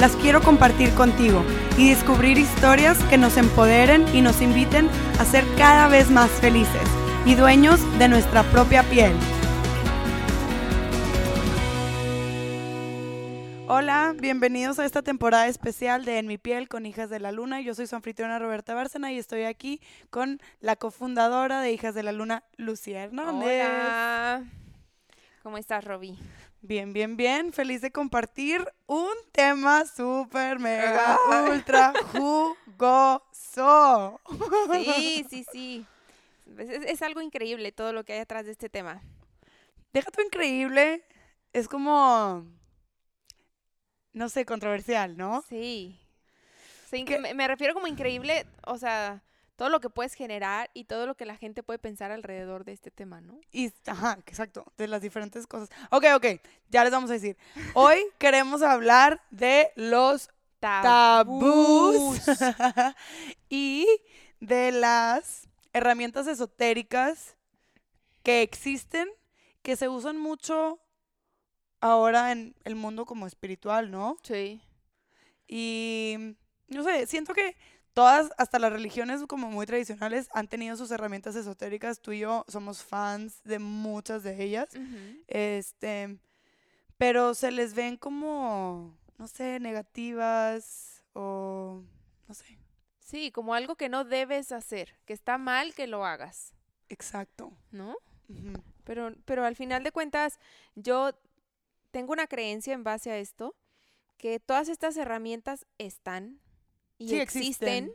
las quiero compartir contigo y descubrir historias que nos empoderen y nos inviten a ser cada vez más felices y dueños de nuestra propia piel. Hola, bienvenidos a esta temporada especial de En mi piel con Hijas de la Luna. Yo soy su anfitriona Roberta Bárcena y estoy aquí con la cofundadora de Hijas de la Luna, Lucía Hernández. Hola. ¿Cómo estás, Roby? Bien, bien, bien. Feliz de compartir un tema súper, mega, ultra jugoso. Sí, sí, sí. Es, es- algo increíble todo lo que hay atrás de este tema. Deja tu increíble. Es como, no sé, controversial, ¿no? Sí. Me, me refiero como increíble, o sea, todo lo que puedes generar y todo lo que la gente puede pensar alrededor de este tema, ¿no? Y, ajá, exacto, de las diferentes cosas. Ok, ok, ya les vamos a decir. Hoy queremos hablar de los tabús y de las herramientas esotéricas que existen, que se usan mucho ahora en el mundo como espiritual, ¿no? Sí. Y no sé, siento que todas, hasta las religiones como muy tradicionales, han tenido sus herramientas esotéricas. Tú y yo somos fans de muchas de ellas. Este, pero se les ven como, no sé, negativas o no sé. Sí, como algo que no debes hacer, que está mal que lo hagas, Exacto. ¿no? Pero, pero al final de cuentas, yo tengo una creencia en base a esto, que todas estas herramientas están y Sí, existen,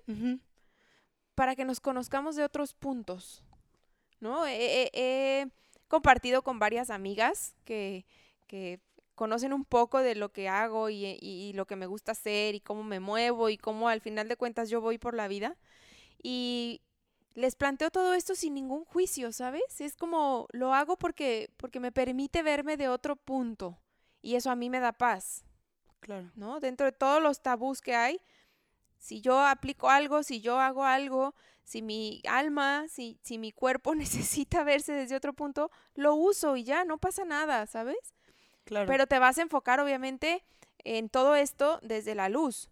para que nos conozcamos de otros puntos, ¿no? He, he- he compartido con varias amigas que, que conocen un poco de lo que hago y, y- y lo que me gusta hacer y cómo me muevo y cómo al final de cuentas yo voy por la vida. Y les planteo todo esto sin ningún juicio, ¿sabes? Es como lo hago porque, porque me permite verme de otro punto y eso a mí me da paz. Claro. ¿no? Dentro de todos los tabús que hay, si yo aplico algo, si yo hago algo, si mi alma, si, si mi cuerpo necesita verse desde otro punto, lo uso y ya, no pasa nada, ¿sabes? Claro. Pero te vas a enfocar obviamente en todo esto desde la luz,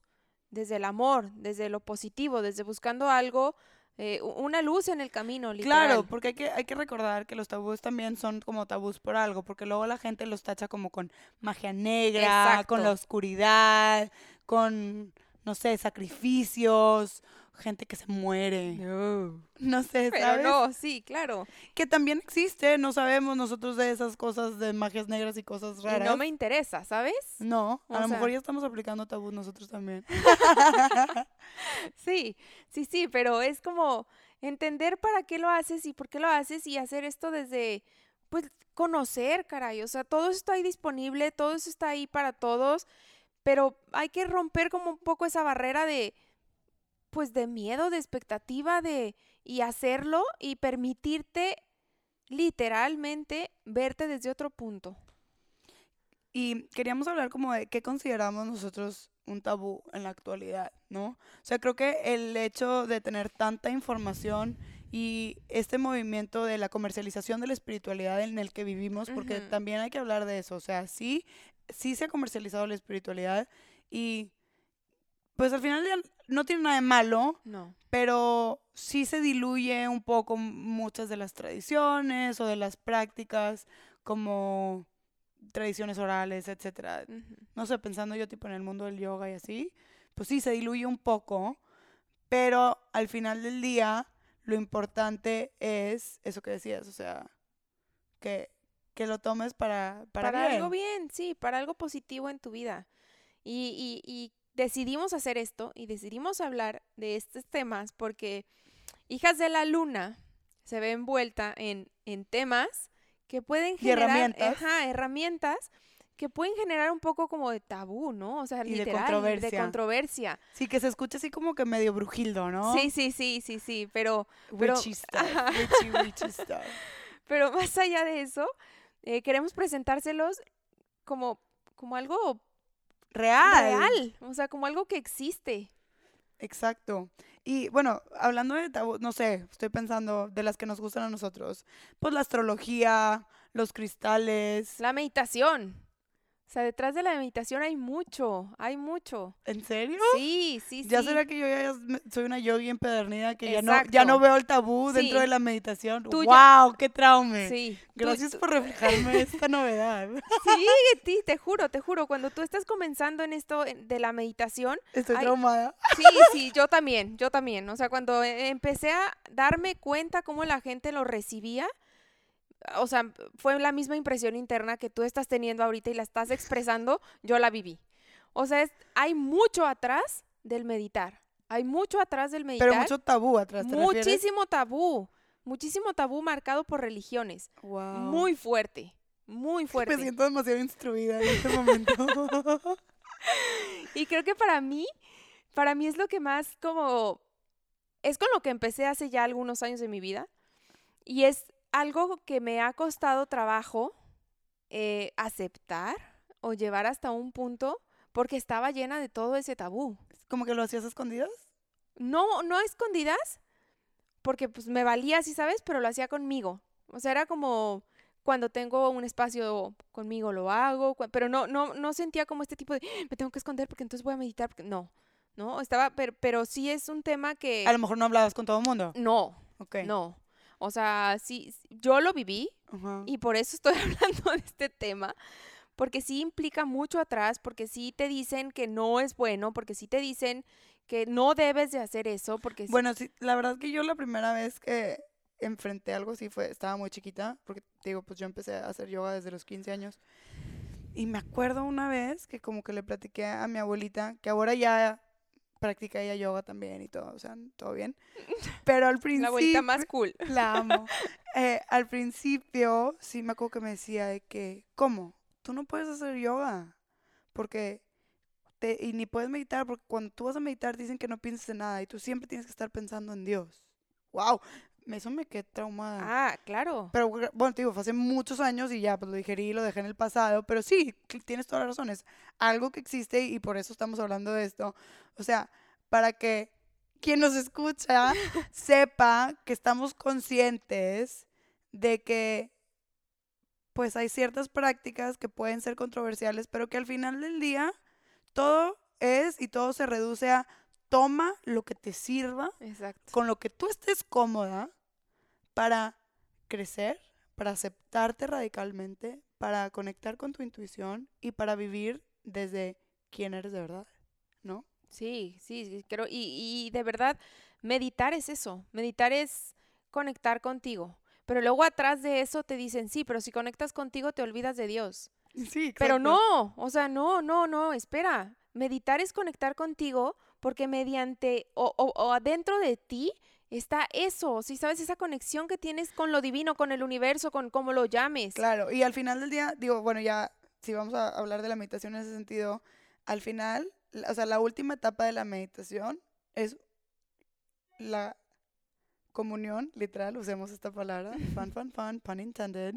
desde el amor, desde lo positivo, desde buscando algo, eh, una luz en el camino, literal. Claro, porque hay que, hay que recordar que los tabús también son como tabús por algo, porque luego la gente los tacha como con magia negra, con la oscuridad, con, no sé, sacrificios, gente que se muere. No sé, Pero ¿sabes? no, sí, claro. Que también existe, no sabemos nosotros de esas cosas de magias negras y cosas Y raras. no me interesa, ¿sabes? No, a o lo mejor ya estamos aplicando tabús nosotros también. Sí, sí, sí, pero es como entender para qué lo haces y por qué lo haces y hacer esto desde, pues, conocer, caray. O sea, todo eso está ahí disponible, todo eso está ahí para todos, pero hay que romper como un poco esa barrera de, pues, de miedo, de expectativa, de, y hacerlo y permitirte literalmente verte desde otro punto. Y queríamos hablar como de qué consideramos nosotros un tabú en la actualidad, ¿no? O sea, creo que el hecho de tener tanta información y este movimiento de la comercialización de la espiritualidad en el que vivimos, porque también hay que hablar de eso, o sea, sí, sí se ha comercializado la espiritualidad y pues al final ya no tiene nada de malo, No. pero sí se diluye un poco muchas de las tradiciones o de las prácticas como tradiciones orales, etcétera. No sé, pensando yo tipo en el mundo del yoga y así, pues sí se diluye un poco, pero al final del día lo importante es eso que decías, o sea, que, que lo tomes para, para, para bien. algo bien, sí, para algo positivo en tu vida. Y, y, y decidimos hacer esto y decidimos hablar de estos temas porque Hijas de la Luna se ve envuelta en, en temas que pueden generar herramientas. ajá, herramientas que pueden generar un poco como de tabú, ¿no? O sea, Y de controversia. de controversia. Sí, que se escucha así como que medio brujildo, ¿no? Sí, sí, sí, sí, sí, pero, pero- Witchy stuff, witchy, witchy stuff. pero más allá de eso, eh, queremos presentárselos como, como algo Real. real, o sea, como algo que existe. Exacto. Y bueno, hablando de tabú, no sé, estoy pensando de las que nos gustan a nosotros. Pues la astrología, los cristales. La meditación. O sea, detrás de la meditación hay mucho, hay mucho. ¿En serio? Sí, sí, sí. ¿Ya será que yo ya soy una yogi empedernida que ya no, ya no veo el tabú Sí. dentro de la meditación? Tú ya- ¡Wow! ¡Qué traume! Sí. Gracias tú- por reflejarme esta novedad. Sí, te juro, te juro, cuando tú estás comenzando en esto de la meditación, Estoy Ay. traumada. sí, sí, yo también, yo también. O sea, cuando e- empecé a darme cuenta cómo la gente lo recibía, o sea, fue la misma impresión interna que tú estás teniendo ahorita y la estás expresando, yo la viví. O sea, es- hay mucho atrás del meditar. Hay mucho atrás del meditar. Pero mucho tabú atrás, ¿te refieres? muchísimo tabú. Muchísimo tabú marcado por religiones. Wow. Muy fuerte. Muy fuerte. Me siento demasiado instruida en este momento. Y creo que para mí, para mí es lo que más como, es con lo que empecé hace ya algunos años de mi vida. Y es algo que me ha costado trabajo eh, aceptar o llevar hasta un punto porque estaba llena de todo ese tabú. ¿Como que lo hacías escondidas? No, no escondidas, porque pues me valía, sí sabes, pero lo hacía conmigo. O sea, era como cuando tengo un espacio conmigo lo hago, pero no, no, no sentía como este tipo de me tengo que esconder porque entonces voy a meditar, porque no, no, estaba, pero, pero sí es un tema que A lo mejor no hablabas con todo el mundo. no, Ok. no. O sea, sí, yo lo viví y por eso estoy hablando de este tema, porque sí implica mucho atrás, porque sí te dicen que no es bueno, porque sí te dicen que no debes de hacer eso, porque Bueno, sí, la verdad que yo la primera vez que enfrenté algo sí fue, estaba muy chiquita, porque te digo, pues yo empecé a hacer yoga desde los 15 años. Y me acuerdo una vez que como que le platiqué a mi abuelita, que ahora ya practica ella yoga también y todo, o sea, todo bien. Pero al principio... la abuelita más cool. La amo. Eh, al principio, sí me acuerdo que me decía de que, ¿cómo? Tú no puedes hacer yoga. Porque, te, y ni puedes meditar, porque cuando tú vas a meditar dicen que no pienses en nada y tú siempre tienes que estar pensando en Dios. ¡Wow! Eso me quedé traumada. Ah, claro. Pero bueno, te digo, fue hace muchos años y ya, pues lo digerí y lo dejé en el pasado. Pero sí, tienes todas las razones. Algo que existe y por eso estamos hablando de esto. O sea, para que quien nos escucha sepa que estamos conscientes de que pues hay ciertas prácticas que pueden ser controversiales, pero que al final del día todo es y todo se reduce a toma lo que te sirva Exacto. con lo que tú estés cómoda para crecer, para aceptarte radicalmente, para conectar con tu intuición y para vivir desde quién eres de verdad, ¿no? Sí, sí, creo. Y, y de verdad, meditar es eso. Meditar es conectar contigo. Pero luego atrás de eso te dicen, sí, pero si conectas contigo te olvidas de Dios. Sí, Pero exacto. no, o sea, no, no, no, espera. Meditar es conectar contigo porque mediante o, o, o adentro de ti está eso, si sabes, esa conexión que tienes con lo divino, con el universo, con cómo lo llames. Claro, y al final del día, digo, bueno, ya si vamos a hablar de la meditación en ese sentido, al final, o sea, la última etapa de la meditación es la comunión, literal, usemos esta palabra, fan, fan, fan, pun intended,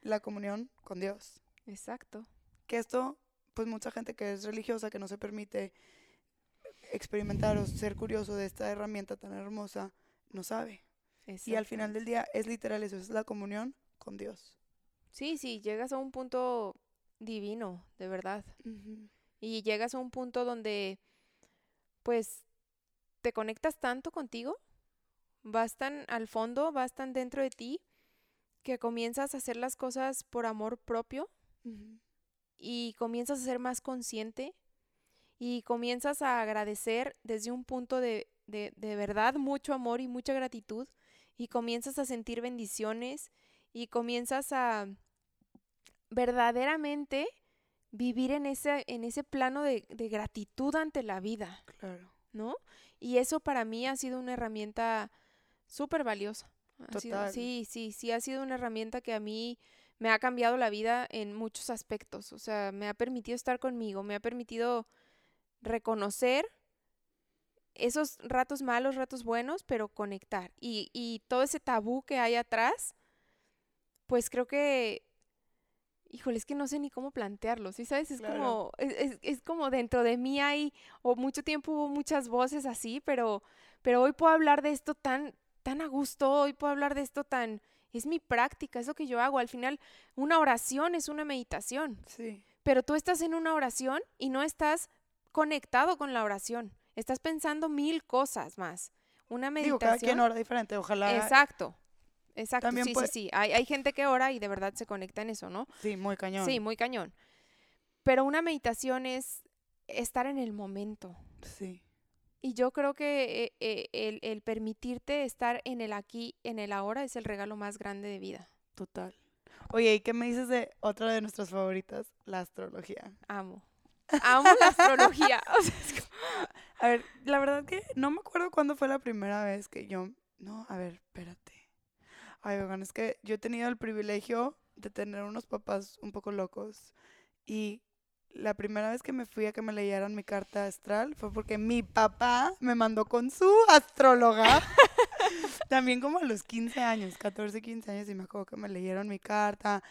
la comunión con Dios. Exacto. que esto, pues mucha gente que es religiosa, que no se permite experimentar o ser curioso de esta herramienta tan hermosa, no sabe. Y al final del día es literal eso, es la comunión con Dios. Sí, sí, llegas a un punto divino, de verdad. Y llegas a un punto donde, pues, te conectas tanto contigo, vas tan al fondo, vas tan dentro de ti, que comienzas a hacer las cosas por amor propio y comienzas a ser más consciente y comienzas a agradecer desde un punto de, de, de verdad mucho amor y mucha gratitud y comienzas a sentir bendiciones y comienzas a verdaderamente vivir en ese, en ese plano de, de gratitud ante la vida, Claro. ¿no? Y eso para mí ha sido una herramienta súper valiosa. Ha sido- Total. sí, sí, sí, ha sido una herramienta que a mí me ha cambiado la vida en muchos aspectos. O sea, me ha permitido estar conmigo, me ha permitido reconocer esos ratos malos, ratos buenos, pero conectar. Y, y todo ese tabú que hay atrás, pues creo que, híjole, es que no sé ni cómo plantearlo, ¿sí sabes? Es como, es, es, como dentro de mí hay, o mucho tiempo hubo muchas voces así, pero, pero hoy puedo hablar de esto tan, tan a gusto, hoy puedo hablar de esto tan, es mi práctica, es lo que yo hago. Al final, una oración es una meditación. Sí. Pero tú estás en una oración y no estás conectado con la oración. Estás pensando mil cosas más. Una meditación. Digo, cada quien ora diferente, ojalá. Exacto. Exacto, sí, sí, sí. Hay, hay gente que ora y de verdad se conecta en eso, ¿no? Sí, muy cañón. Sí, muy cañón. Pero una meditación es estar en el momento. Sí. Y yo creo que eh, eh, el, el, permitirte estar en el aquí, en el ahora, es el regalo más grande de vida. Total. Oye, ¿y qué me dices de otra de nuestras favoritas, la astrología? Amo. Amo la astrología. A ver, la verdad que no me acuerdo cuándo fue la primera vez que yo... No, a ver, espérate. Ay, oigan, es que yo he tenido el privilegio de tener unos papás un poco locos y la primera vez que me fui a que me leyeran mi carta astral fue porque mi papá me mandó con su astróloga. También como a los 15 años, 14, 15 años, y me acuerdo que me leyeron mi carta.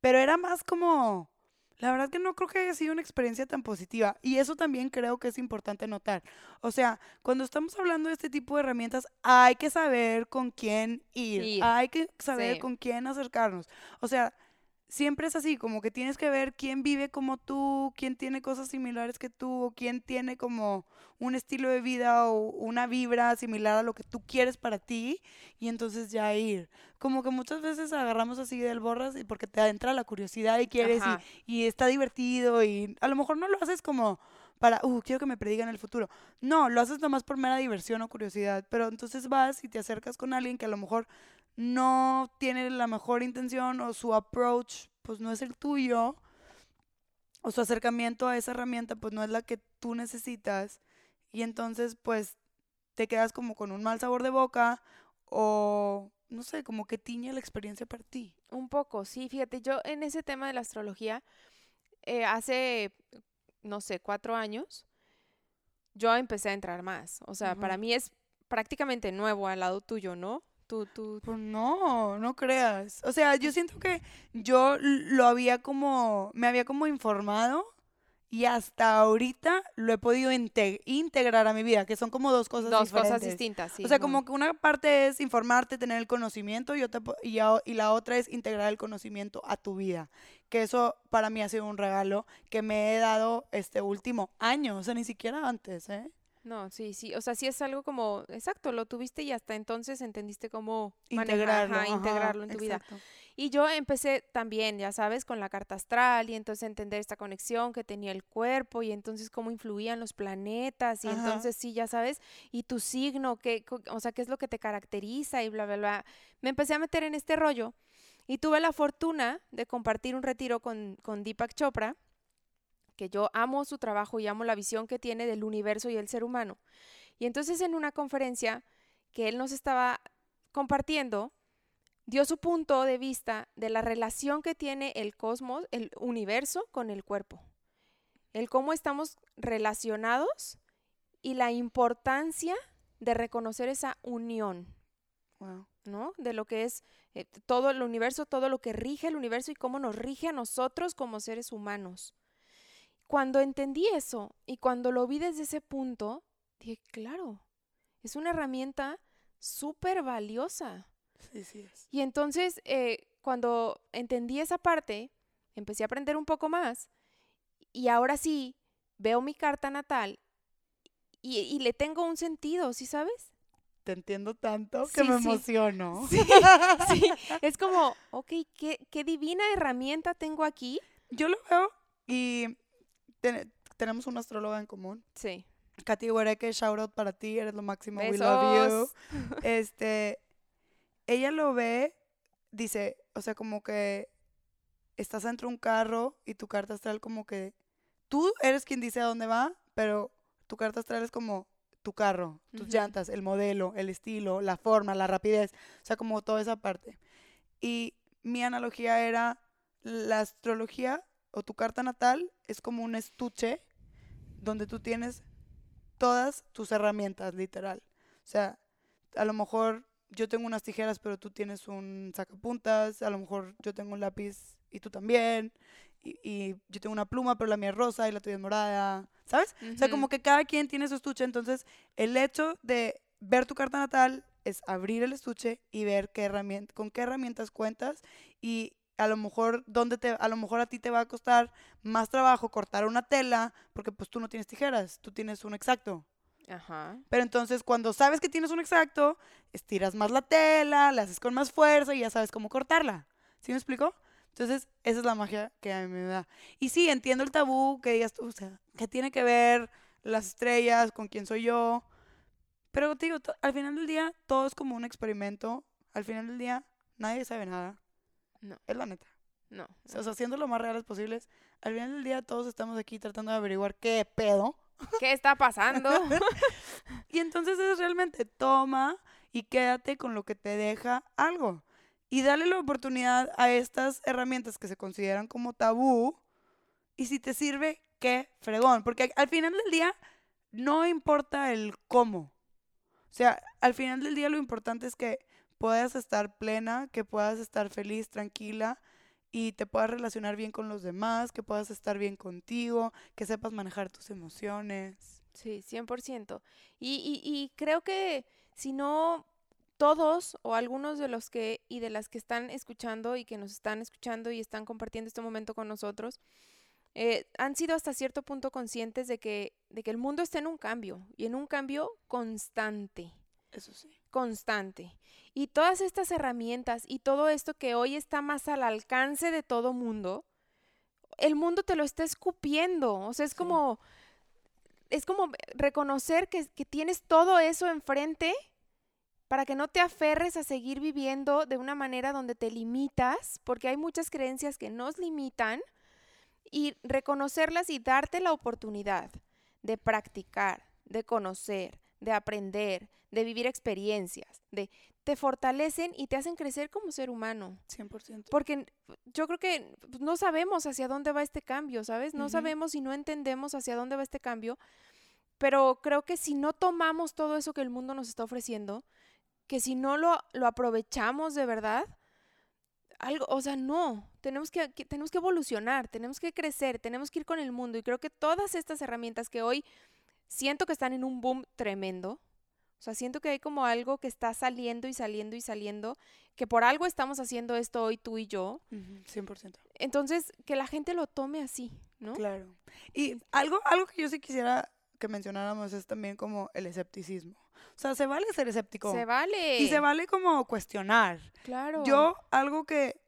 Pero era más como, la verdad que no creo que haya sido una experiencia tan positiva. Y eso también creo que es importante notar. O sea, cuando estamos hablando de este tipo de herramientas, hay que saber con quién ir. Hay que saber con quién acercarnos. O sea, siempre es así, como que tienes que ver quién vive como tú, quién tiene cosas similares que tú, o quién tiene como un estilo de vida o una vibra similar a lo que tú quieres para ti, y entonces ya ir. Como que muchas veces agarramos así del borras y porque te entra la curiosidad y quieres y, y, está divertido y a lo mejor no lo haces como para, uh, quiero que me predigan el futuro. No, lo haces nomás por mera diversión o curiosidad, pero entonces vas y te acercas con alguien que a lo mejor no tiene la mejor intención o su approach pues no es el tuyo o su acercamiento a esa herramienta pues no es la que tú necesitas y entonces pues te quedas como con un mal sabor de boca o no sé, como que tiñe la experiencia para ti. Un poco, sí, fíjate, yo en ese tema de la astrología, eh, hace, no sé, cuatro años, yo empecé a entrar más. O sea, para mí es prácticamente nuevo al lado tuyo, ¿no? Tú, tú. Pues no, no creas. O sea, yo siento que yo lo había como, me había como informado y hasta ahorita lo he podido integrar a mi vida, que son como dos cosas dos cosas distintas, sí. O sea, como que una parte es informarte, tener el conocimiento y, otra, y, y la otra es integrar el conocimiento a tu vida. Que eso para mí ha sido un regalo que me he dado este último año, o sea, ni siquiera antes, ¿eh? No, sí, sí, o sea, sí es algo como, exacto, lo tuviste y hasta entonces entendiste cómo integrarlo, integrarlo en tu vida. Y yo empecé también, ya sabes, con la carta astral y entonces entender esta conexión que tenía el cuerpo y entonces cómo influían los planetas y entonces sí, ya sabes, y tu signo, qué, o sea, qué es lo que te caracteriza y bla, bla, bla. Me empecé a meter en este rollo y tuve la fortuna de compartir un retiro con, con Deepak Chopra que yo amo su trabajo y amo la visión que tiene del universo y el ser humano. Y entonces en una conferencia que él nos estaba compartiendo, dio su punto de vista de la relación que tiene el cosmos, el universo con el cuerpo. El cómo estamos relacionados y la importancia de reconocer esa unión. ¿No? De lo que es eh, todo el universo, todo lo que rige el universo y cómo nos rige a nosotros como seres humanos. Cuando entendí eso y cuando lo vi desde ese punto, dije, claro, es una herramienta súper valiosa. Sí, sí es. Y entonces, eh, cuando entendí esa parte, empecé a aprender un poco más y ahora sí veo mi carta natal y, le tengo un sentido, ¿sí sabes? Te entiendo tanto que me emociono. Sí, sí, es como, ok, ¿qué, qué divina herramienta tengo aquí. Yo lo veo y tenemos una astróloga en común. Sí. Katy Huereque, shout out para ti, eres lo máximo, we love you. Este, ella lo ve, dice, o sea, como que estás dentro de un carro y tu carta astral como que tú eres quien dice a dónde va, pero tu carta astral es como tu carro, tus llantas, el modelo, el estilo, la forma, la rapidez, o sea, como toda esa parte. Y mi analogía era la astrología o tu carta natal es como un estuche donde tú tienes todas tus herramientas, literal. O sea, a lo mejor yo tengo unas tijeras, pero tú tienes un sacapuntas, a lo mejor yo tengo un lápiz y tú también, y, y yo tengo una pluma, pero la mía es rosa y la tuya es morada, ¿sabes? O sea, como que cada quien tiene su estuche, entonces el hecho de ver tu carta natal es abrir el estuche y ver qué herramienta, con qué herramientas cuentas y a lo mejor dónde te a lo mejor a ti te va a costar más trabajo cortar una tela porque pues tú no tienes tijeras, tú tienes un exacto. Ajá. Pero entonces cuando sabes que tienes un exacto, estiras más la tela, la haces con más fuerza y ya sabes cómo cortarla. ¿Sí me explico? Entonces, esa es la magia que a mí me da. Y sí, entiendo el tabú que digas tú, o sea, que tiene que ver las estrellas con quién soy yo. Pero te digo, al final del día, todo es como un experimento. Al final del día, nadie sabe nada. No. Es la neta. No. O sea, o sea, siendo lo más reales posibles, al final del día todos estamos aquí tratando de averiguar qué pedo. ¿Qué está pasando? Y entonces es realmente toma y quédate con lo que te deja algo. Y dale la oportunidad a estas herramientas que se consideran como tabú. Y si te sirve, qué fregón. Porque al final del día no importa el cómo. O sea, al final del día lo importante es que puedas estar plena, que puedas estar feliz, tranquila y te puedas relacionar bien con los demás, que puedas estar bien contigo, que sepas manejar tus emociones. Sí, 100%. Y, y, y creo que si no todos o algunos de los que y de las que están escuchando y que nos están escuchando y están compartiendo este momento con nosotros, eh, han sido hasta cierto punto conscientes de que, de que el mundo está en un cambio y en un cambio constante Eso sí. Constante. Y todas estas herramientas y todo esto que hoy está más al alcance de todo mundo, el mundo te lo está escupiendo. O sea, es Sí. como, es como reconocer que, que tienes todo eso enfrente para que no te aferres a seguir viviendo de una manera donde te limitas, porque hay muchas creencias que nos limitan, y reconocerlas y darte la oportunidad de practicar, de conocer, de aprender, de vivir experiencias, de te fortalecen y te hacen crecer como ser humano. 100%. Porque yo creo que pues, no sabemos hacia dónde va este cambio, ¿sabes? No sabemos y no entendemos hacia dónde va este cambio, pero creo que si no tomamos todo eso que el mundo nos está ofreciendo, que si no lo, lo aprovechamos de verdad, algo, o sea, no, tenemos que, que- tenemos que evolucionar, tenemos que crecer, tenemos que ir con el mundo y creo que todas estas herramientas que hoy siento que están en un boom tremendo, o sea, siento que hay como algo que está saliendo y saliendo y saliendo, que por algo estamos haciendo esto hoy tú y yo, Ujú, 100%. entonces que la gente lo tome así, ¿no? Claro. Y algo, algo que yo sí quisiera que mencionáramos es también como el escepticismo. O sea, se vale ser escéptico. Se vale. Y se vale como cuestionar. Claro. Yo, algo que,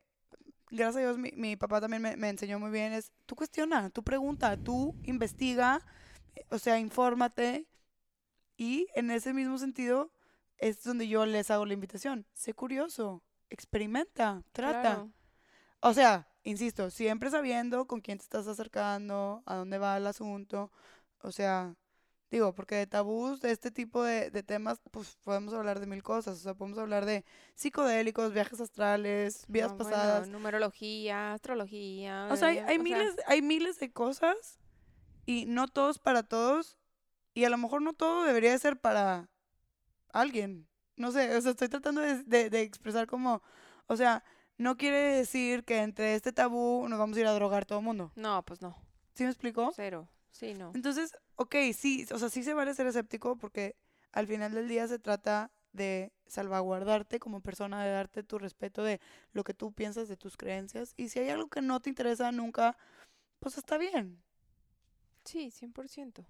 gracias a Dios, mi, mi papá también me, me enseñó muy bien es, tú cuestiona, tú pregunta, tú investiga, o sea, infórmate. Y en ese mismo sentido es donde yo les hago la invitación. Sé curioso, experimenta, trata. Claro. O sea, insisto, siempre sabiendo con quién te estás acercando, a dónde va el asunto. O sea, digo, porque de tabús, de este tipo de, de temas, pues podemos hablar de mil cosas. O sea, podemos hablar de psicodélicos, viajes astrales, vidas No, bueno, pasadas. numerología, astrología. O sea, hay, hay o sea, miles, hay miles de cosas y no todos para todos. Y a lo mejor no todo debería de ser para alguien. No sé, o sea, estoy tratando de, de- de expresar como, o sea, no quiere decir que entre este tabú nos vamos a ir a drogar todo el mundo. No, pues no. ¿Sí me explico? Cero. Sí, no. Entonces, ok, sí, o sea, sí se vale ser escéptico porque al final del día se trata de salvaguardarte como persona, de darte tu respeto de lo que tú piensas, de tus creencias. Y si hay algo que no te interesa nunca, pues está bien. Sí, 100%.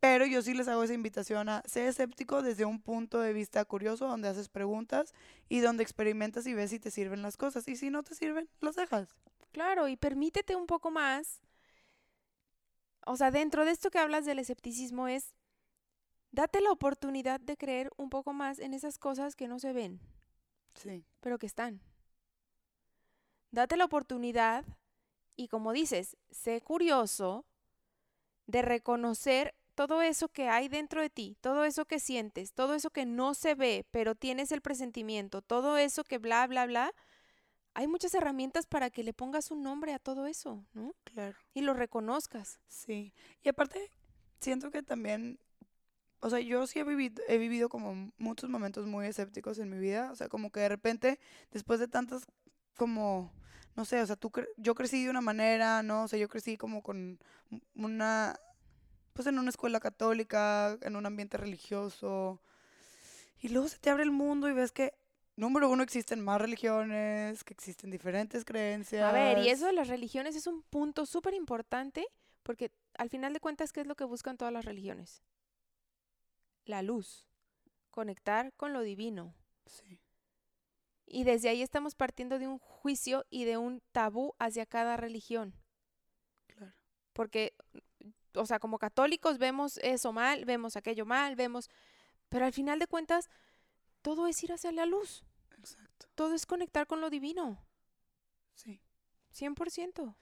Pero yo sí les hago esa invitación a ser escéptico desde un punto de vista curioso, donde haces preguntas y donde experimentas y ves si te sirven las cosas. Y si no te sirven, las dejas. Claro, y permítete un poco más. O sea, dentro de esto que hablas del escepticismo es, date la oportunidad de creer un poco más en esas cosas que no se ven, Sí. pero que están. Date la oportunidad y como dices, sé curioso de reconocer todo eso que hay dentro de ti, todo eso que sientes, todo eso que no se ve, pero tienes el presentimiento, todo eso que bla, bla, bla, hay muchas herramientas para que le pongas un nombre a todo eso, ¿no? Claro. Y lo reconozcas. Sí. Y aparte, siento que también, o sea, yo sí he vivido, he vivido como muchos momentos muy escépticos en mi vida. O sea, como que de repente, después de tantas, como, no sé, o sea, tú cre- yo crecí de una manera, ¿no? O sea, yo crecí como con una, pues en una escuela católica, en un ambiente religioso. Y luego se te abre el mundo y ves que, número uno, existen más religiones, que existen diferentes creencias. A ver, y eso de las religiones es un punto súper importante porque al final de cuentas, ¿qué es lo que buscan todas las religiones? La luz, conectar con lo divino. Sí, Y desde ahí estamos partiendo de un juicio y de un tabú hacia cada religión. claro. Porque, o sea, como católicos vemos eso mal, vemos aquello mal, vemos... Pero al final de cuentas, todo es ir hacia la luz. Exacto. Todo es conectar con lo divino. Sí. 100%.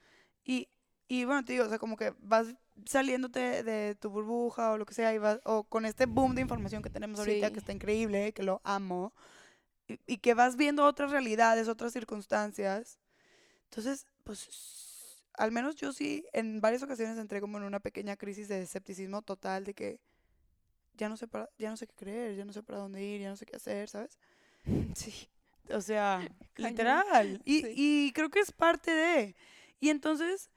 Y, y bueno, te digo, o sea, como que vas saliéndote de tu burbuja o lo que sea, y vas, o con este boom de información que tenemos ahorita, Sí. que está increíble, que lo amo, y, y que vas viendo otras realidades, otras circunstancias. Entonces, pues, al menos yo sí, en varias ocasiones entré como en una pequeña crisis de escepticismo total, de que ya no sé para, ya no sé qué creer, ya no sé para dónde ir, ya no sé qué hacer, ¿sabes? Sí. O sea, literal. Y, Sí. y creo que es parte de. Y entonces,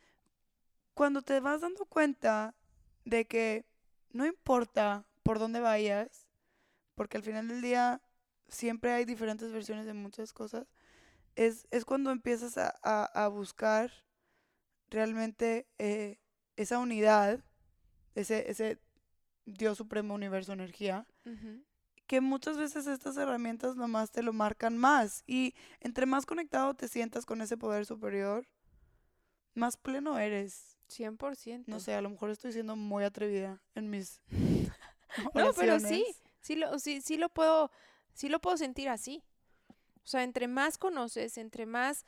cuando te vas dando cuenta de que no importa por dónde vayas, porque al final del día siempre hay diferentes versiones de muchas cosas, es, es cuando empiezas a, a- a buscar realmente eh, esa unidad, ese, ese Dios supremo, universo, energía, Ujú. que muchas veces estas herramientas nomás te lo marcan más. Y entre más conectado te sientas con ese poder superior, más pleno eres. 100%. No sé, a lo mejor estoy siendo muy atrevida en mis No, pero sí, sí lo, sí, sí lo puedo, sí lo puedo sentir así. O sea, entre más conoces, entre más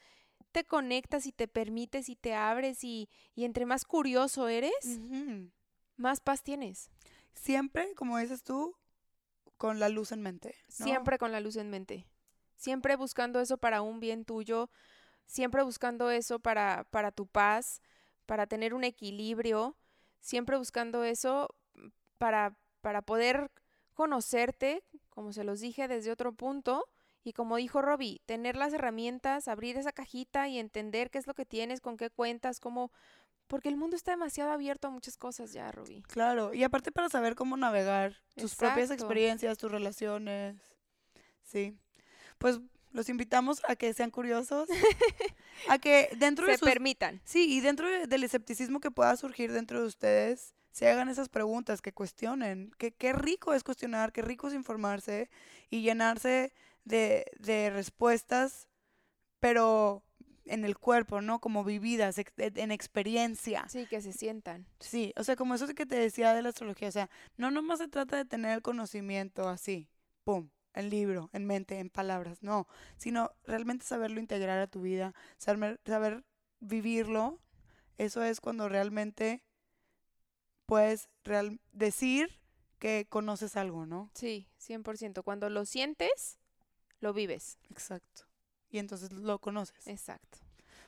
te conectas y te permites y te abres y, y entre más curioso eres, más paz tienes. Siempre, como dices tú, con la luz en mente. ¿no? Siempre con la luz en mente. Siempre buscando eso para un bien tuyo. Siempre buscando eso para, para tu paz, para tener un equilibrio. Siempre buscando eso para, para poder conocerte, como se los dije, desde otro punto. Y como dijo Robbie, tener las herramientas, abrir esa cajita y entender qué es lo que tienes, con qué cuentas, cómo... Porque el mundo está demasiado abierto a muchas cosas ya, Robbie. Claro, y aparte para saber cómo navegar tus propias experiencias, tus relaciones. Sí. Pues los invitamos a que sean curiosos, a que dentro de sus permitan. Sí, y dentro de- del escepticismo que pueda surgir dentro de ustedes, se hagan esas preguntas, que cuestionen, que qué rico es cuestionar, qué rico es informarse y llenarse de, de respuestas, pero en el cuerpo, ¿no? Como vividas, ex- en en experiencia. Sí, que se sientan. Sí, o sea, como eso que te decía de la astrología, o sea, no nomás se trata de tener el conocimiento así, pum, en libro, en mente, en palabras, no, sino realmente saberlo integrar a tu vida, saber, saber vivirlo, eso es cuando realmente puedes real- decir que conoces algo, ¿no? Sí, 100%. Cuando lo sientes, lo vives. Exacto. Y entonces lo conoces. Exacto.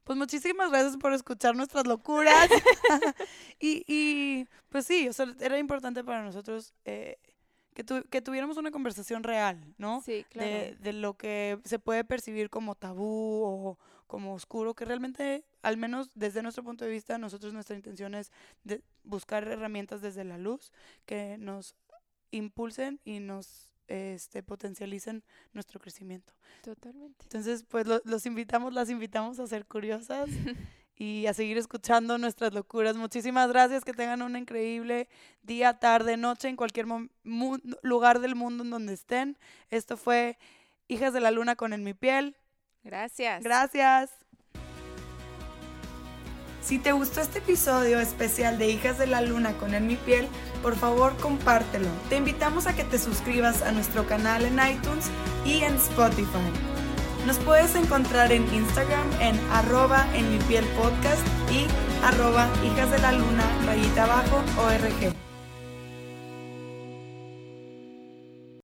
Pues muchísimas gracias por escuchar nuestras locuras. y, y, pues sí, o sea, era importante para nosotros eh, que, tu- que tuviéramos una conversación real, ¿no? Sí, claro. De, de lo que se puede percibir como tabú o como oscuro, que realmente, al menos desde nuestro punto de vista, nosotros nuestra intención es de buscar herramientas desde la luz que nos impulsen y nos este, potencialicen nuestro crecimiento. Totalmente. Entonces, pues lo- los invitamos, las invitamos a ser curiosas y a seguir escuchando nuestras locuras. Muchísimas gracias, que tengan un increíble día, tarde, noche, en cualquier lugar del mundo en donde estén. Esto fue Hijas de la Luna con En mi piel. Gracias. Gracias. Si te gustó este episodio especial de Hijas de la Luna con En mi piel, por favor compártelo. Te invitamos a que te suscribas a nuestro canal en iTunes y en Spotify. Nos puedes encontrar en Instagram en arroba en mi piel podcast y arroba hijas de la luna rayita abajo org.